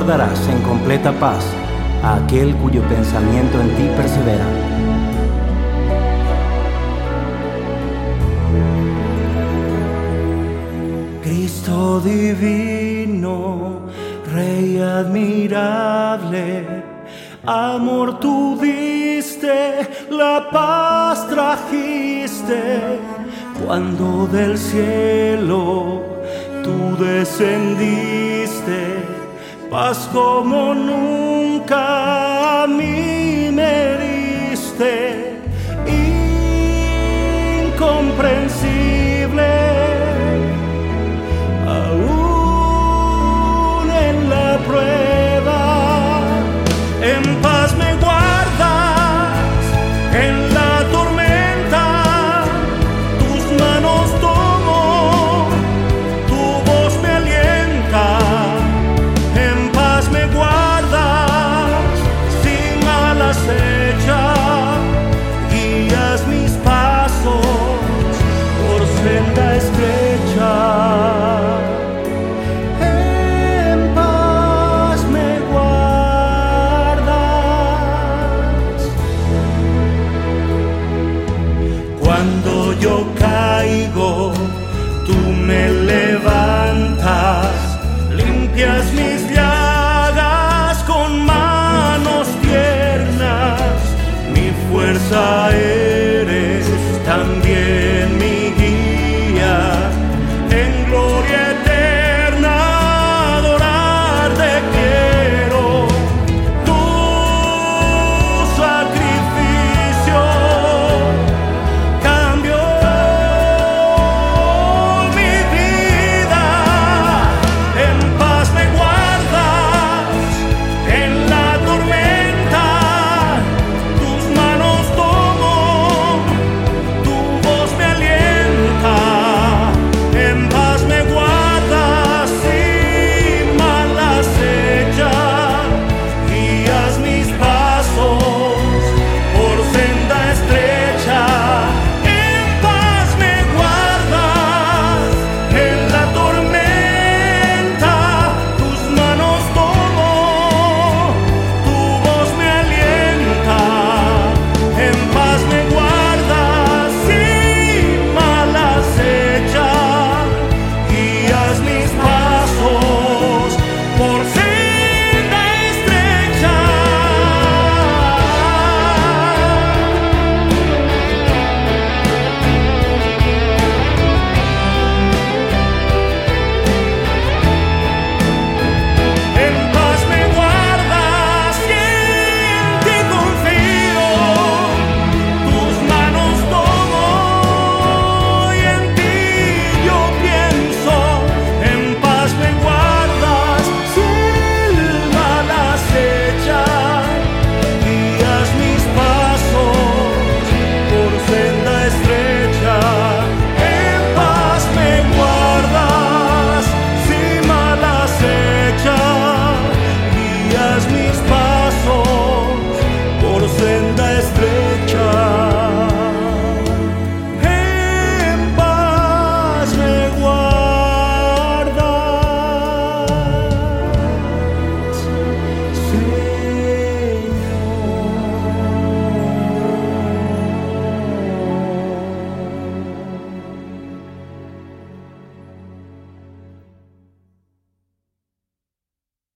darás en completa paz a aquel cuyo pensamiento en ti persevera. Cristo divino, Rey admirable, amor tú diste, la paz trajiste, cuando del cielo tú descendiste, paz como nunca a mí Cuando yo caigo, tú me levantas, limpias mis llaves.